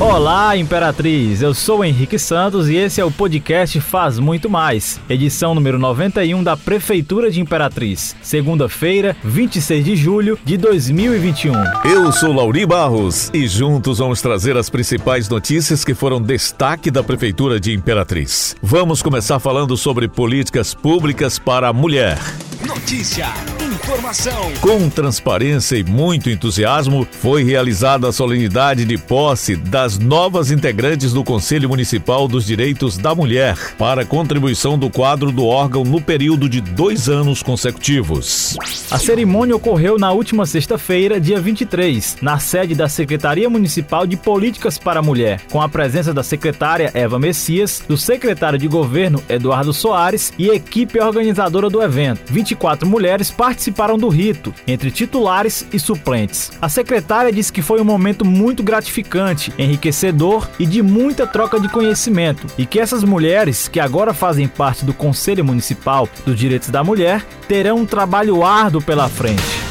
Olá, Imperatriz! Eu sou Henrique Santos e esse é o podcast Faz Muito Mais, edição número 91 da Prefeitura de Imperatriz, segunda-feira, 26 de julho de 2021. Eu sou Lauri Barros e juntos vamos trazer as principais notícias que foram destaque da Prefeitura de Imperatriz. Vamos começar falando sobre políticas públicas para a mulher. Notícia, informação. Com transparência e muito entusiasmo, foi realizada a solenidade de posse das novas integrantes do Conselho Municipal dos Direitos da Mulher para contribuição do quadro do órgão no período de dois anos consecutivos. A cerimônia ocorreu na última sexta-feira, dia 23, na sede da Secretaria Municipal de Políticas para a Mulher, com a presença da secretária Eva Messias, do secretário de Governo Eduardo Soares e equipe organizadora do evento. 24 mulheres participaram do rito, entre titulares e suplentes. A secretária disse que foi um momento muito gratificante, enriquecedor e de muita troca de conhecimento, e que essas mulheres, que agora fazem parte do Conselho Municipal dos Direitos da Mulher, terão um trabalho árduo pela frente.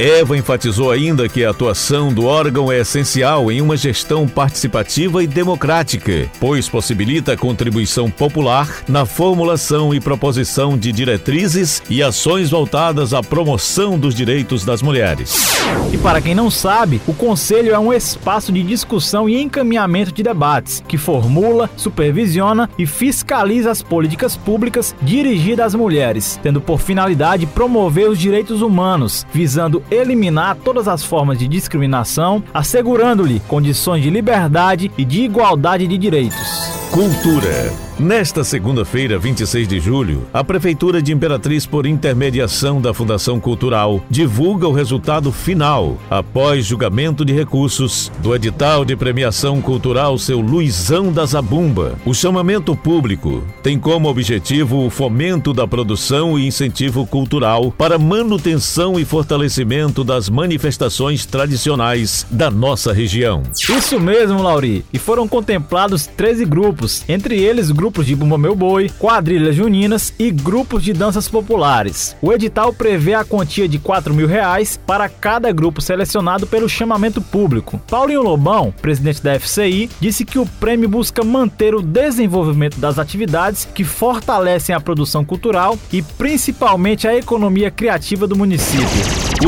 Eva enfatizou ainda que a atuação do órgão é essencial em uma gestão participativa e democrática, pois possibilita a contribuição popular na formulação e proposição de diretrizes e ações voltadas à promoção dos direitos das mulheres. E para quem não sabe, o Conselho é um espaço de discussão e encaminhamento de debates, que formula, supervisiona e fiscaliza as políticas públicas dirigidas às mulheres, tendo por finalidade promover os direitos humanos, visando eliminar todas as formas de discriminação, assegurando-lhe condições de liberdade e de igualdade de direitos. Cultura. Nesta segunda-feira, 26 de julho, a Prefeitura de Imperatriz, por intermediação da Fundação Cultural, divulga o resultado final, após julgamento de recursos, do edital de premiação cultural Seu Luizão da Zabumba. O chamamento público tem como objetivo o fomento da produção e incentivo cultural para manutenção e fortalecimento das manifestações tradicionais da nossa região. Isso mesmo, Lauri. E foram contemplados 13 grupos, entre eles grupos grupos de Bumba Meu Boi, quadrilhas juninas e grupos de danças populares. O edital prevê a quantia de 4 mil reais para cada grupo selecionado pelo chamamento público. Paulinho Lobão, presidente da FCI, disse que o prêmio busca manter o desenvolvimento das atividades que fortalecem a produção cultural e principalmente a economia criativa do município.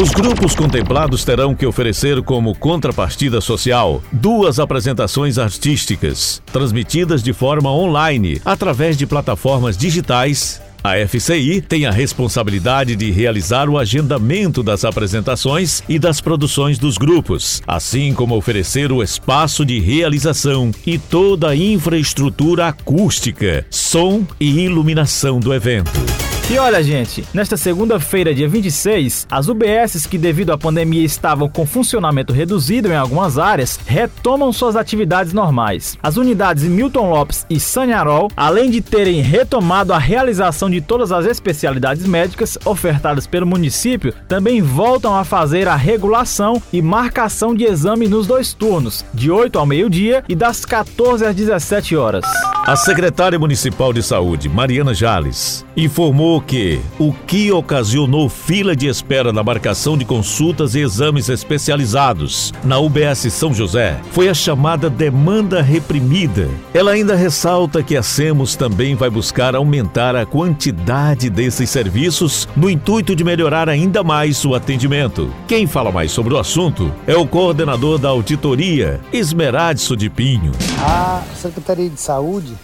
Os grupos contemplados terão que oferecer como contrapartida social duas apresentações artísticas, transmitidas de forma online através de plataformas digitais. A FCI tem a responsabilidade de realizar o agendamento das apresentações e das produções dos grupos, assim como oferecer o espaço de realização e toda a infraestrutura acústica, som e iluminação do evento. E olha, gente, nesta segunda-feira, dia 26, as UBSs que devido à pandemia estavam com funcionamento reduzido em algumas áreas, retomam suas atividades normais. As unidades Milton Lopes e Sanharol, além de terem retomado a realização de todas as especialidades médicas ofertadas pelo município, também voltam a fazer a regulação e marcação de exame nos dois turnos, de 8 ao meio-dia e das 14 às 17 horas. A secretária municipal de saúde, Mariana Jales, informou que o que ocasionou fila de espera na marcação de consultas e exames especializados na UBS São José foi a chamada demanda reprimida. Ela ainda ressalta que a SEMOS também vai buscar aumentar a quantidade desses serviços no intuito de melhorar ainda mais o atendimento. Quem fala mais sobre o assunto é o coordenador da auditoria, Esmeradson de Pinho. A Secretaria de Saúde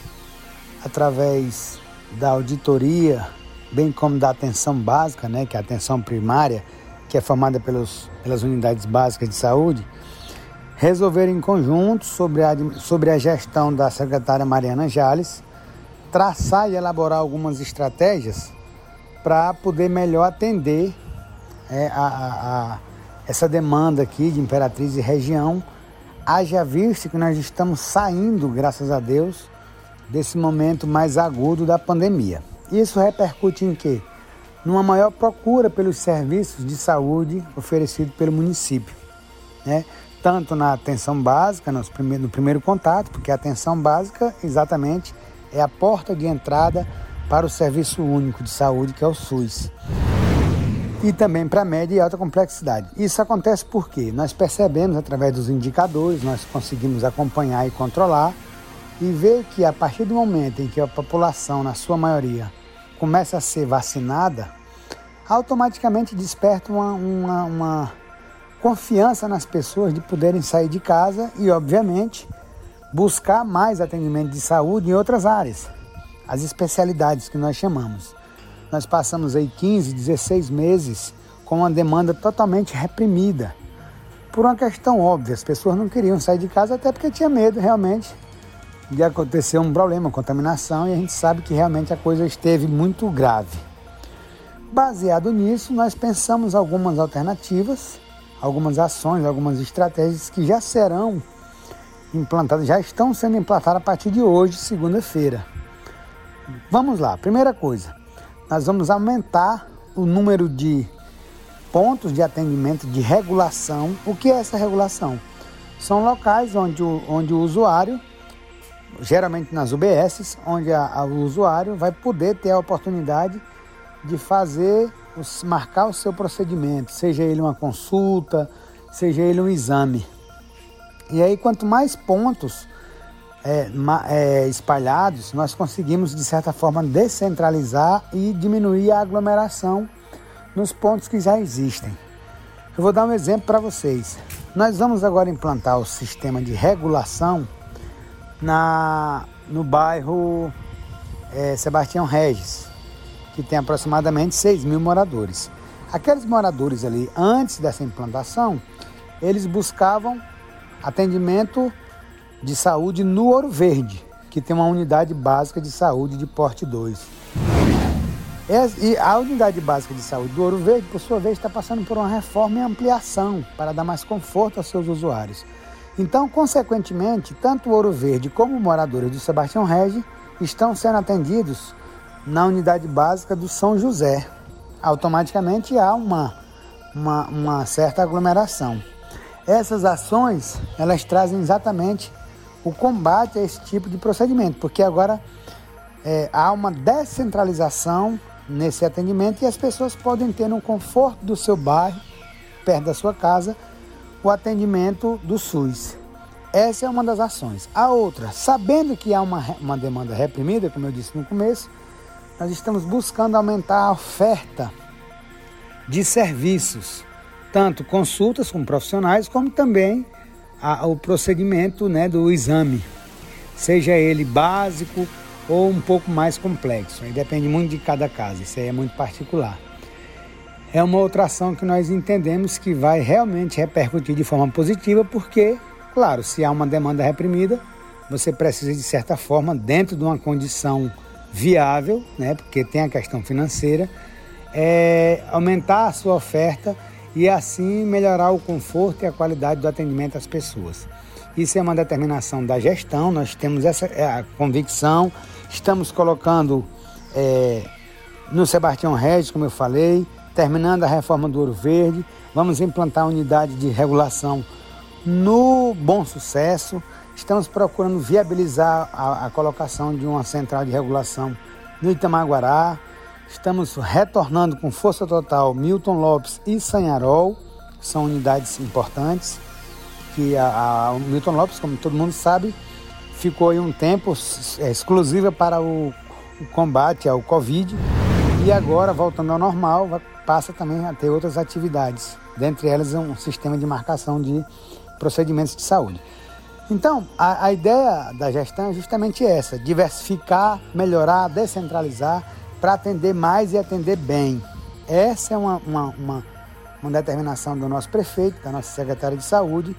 através da auditoria, bem como da atenção básica, né, que é a atenção primária, que é formada pelos, pelas unidades básicas de saúde, resolveram em conjunto sobre a, sobre a gestão da secretária Mariana Jales, traçar e elaborar algumas estratégias para poder melhor atender é, a, a, a, essa demanda aqui de Imperatriz e região, haja visto que nós estamos saindo, graças a Deus, desse momento mais agudo da pandemia. Isso repercute em quê? Numa maior procura pelos serviços de saúde oferecidos pelo município, né? tanto na atenção básica, no primeiro, no primeiro contato, porque a atenção básica exatamente é a porta de entrada para o Serviço Único de Saúde, que é o SUS. e também para média e alta complexidade. Isso acontece porque nós percebemos através dos indicadores, nós conseguimos acompanhar e controlar e ver que a partir do momento em que a população, na sua maioria, começa a ser vacinada, automaticamente desperta uma, uma, uma confiança nas pessoas de poderem sair de casa e, obviamente, buscar mais atendimento de saúde em outras áreas, as especialidades que nós chamamos. Nós passamos aí 15, 16 meses com uma demanda totalmente reprimida. Por uma questão óbvia, as pessoas não queriam sair de casa até porque tinha medo realmente de acontecer um problema, contaminação, e a gente sabe que realmente a coisa esteve muito grave. Baseado nisso, nós pensamos algumas alternativas, algumas ações, algumas estratégias que já serão implantadas, já estão sendo implantadas a partir de hoje, segunda-feira. Vamos lá, primeira coisa, nós vamos aumentar o número de pontos de atendimento de regulação. O que é essa regulação? São locais onde o, onde o usuário, geralmente nas UBSs, onde a, a, o usuário vai poder ter a oportunidade de fazer, marcar o seu procedimento, seja ele uma consulta, seja ele um exame. E aí, quanto mais pontos é, é, espalhados, nós conseguimos, de certa forma, descentralizar e diminuir a aglomeração nos pontos que já existem. Eu vou dar um exemplo para vocês. Nós vamos agora implantar o sistema de regulação na, no bairro é, Sebastião Regis, que tem aproximadamente 6 mil moradores. Aqueles moradores ali, antes dessa implantação, eles buscavam atendimento de saúde no Ouro Verde, que tem uma unidade básica de saúde de porte 2. E a unidade básica de saúde do Ouro Verde, por sua vez, está passando por uma reforma e ampliação para dar mais conforto aos seus usuários. Então, consequentemente, tanto o Ouro Verde como moradores do Sebastião Regi estão sendo atendidos na unidade básica do São José. Automaticamente há uma, uma, uma certa aglomeração. Essas ações, elas trazem exatamente o combate a esse tipo de procedimento, porque agora é, há uma descentralização nesse atendimento e as pessoas podem ter no conforto do seu bairro, perto da sua casa, o atendimento do SUS. Essa é uma das ações. A outra, sabendo que há uma, uma demanda reprimida, como eu disse no começo, nós estamos buscando aumentar a oferta de serviços, tanto consultas com profissionais, como também a, o procedimento né, do exame, seja ele básico ou um pouco mais complexo. Aí depende muito de cada caso, isso aí é muito particular. É uma outra ação que nós entendemos que vai realmente repercutir de forma positiva, porque, claro, se há uma demanda reprimida, você precisa, de certa forma, dentro de uma condição viável, né, porque tem a questão financeira, é, aumentar a sua oferta e assim melhorar o conforto e a qualidade do atendimento às pessoas. Isso é uma determinação da gestão, nós temos essa é, convicção, estamos colocando é, no Sebastião Regis, como eu falei, terminando a reforma do Ouro Verde, vamos implantar a unidade de regulação no Bom Sucesso, estamos procurando viabilizar a, a colocação de uma central de regulação no Itamaguará, Estamos retornando com força total Milton Lopes e Sanharol, são unidades importantes. Que a, a, Milton Lopes, como todo mundo sabe, ficou aí um tempo é, exclusiva para o, o, combate ao Covid e agora, voltando ao normal, passa também a ter outras atividades, dentre elas um sistema de marcação de procedimentos de saúde. Então, a, a ideia da gestão é justamente essa: diversificar, melhorar, descentralizar para atender mais e atender bem. Essa é uma, uma, uma, uma, determinação do nosso prefeito, da nossa secretária de saúde,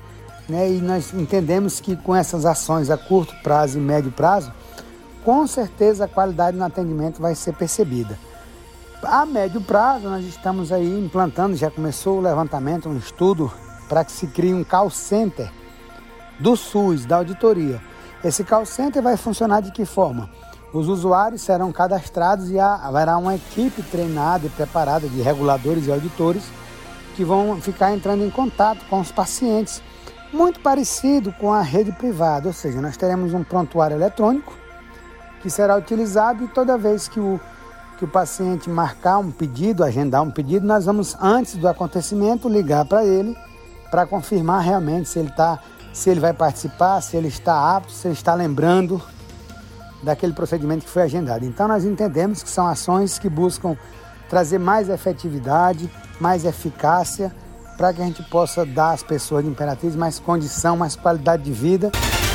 né? e nós entendemos que com essas ações a curto prazo e médio prazo, com certeza a qualidade no atendimento vai ser percebida. A médio prazo, nós estamos aí implantando, já começou o levantamento, um estudo para que se crie um call center do SUS, da auditoria. Esse call center vai funcionar de que forma? Os usuários serão cadastrados e haverá uma equipe treinada e preparada de reguladores e auditores que vão ficar entrando em contato com os pacientes, muito parecido com a rede privada, ou seja, nós teremos um prontuário eletrônico que será utilizado e toda vez que o, que o paciente marcar um pedido, agendar um pedido, nós vamos, antes do acontecimento, ligar para ele para confirmar realmente se ele, tá, se ele vai participar, se ele está apto, se ele está lembrando daquele procedimento que foi agendado. Então, nós entendemos que são ações que buscam trazer mais efetividade, mais eficácia, para que a gente possa dar às pessoas de Imperatriz mais condição, mais qualidade de vida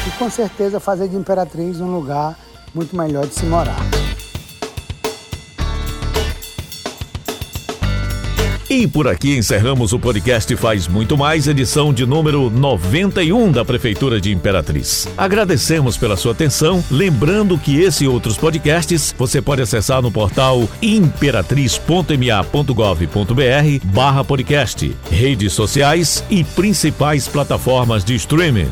e, com certeza, fazer de Imperatriz um lugar muito melhor de se morar. E por aqui encerramos o podcast Faz Muito Mais, edição de número 91 da Prefeitura de Imperatriz. Agradecemos pela sua atenção, lembrando que esse e outros podcasts você pode acessar no portal imperatriz.ma.gov.br barra podcast, redes sociais e principais plataformas de streaming.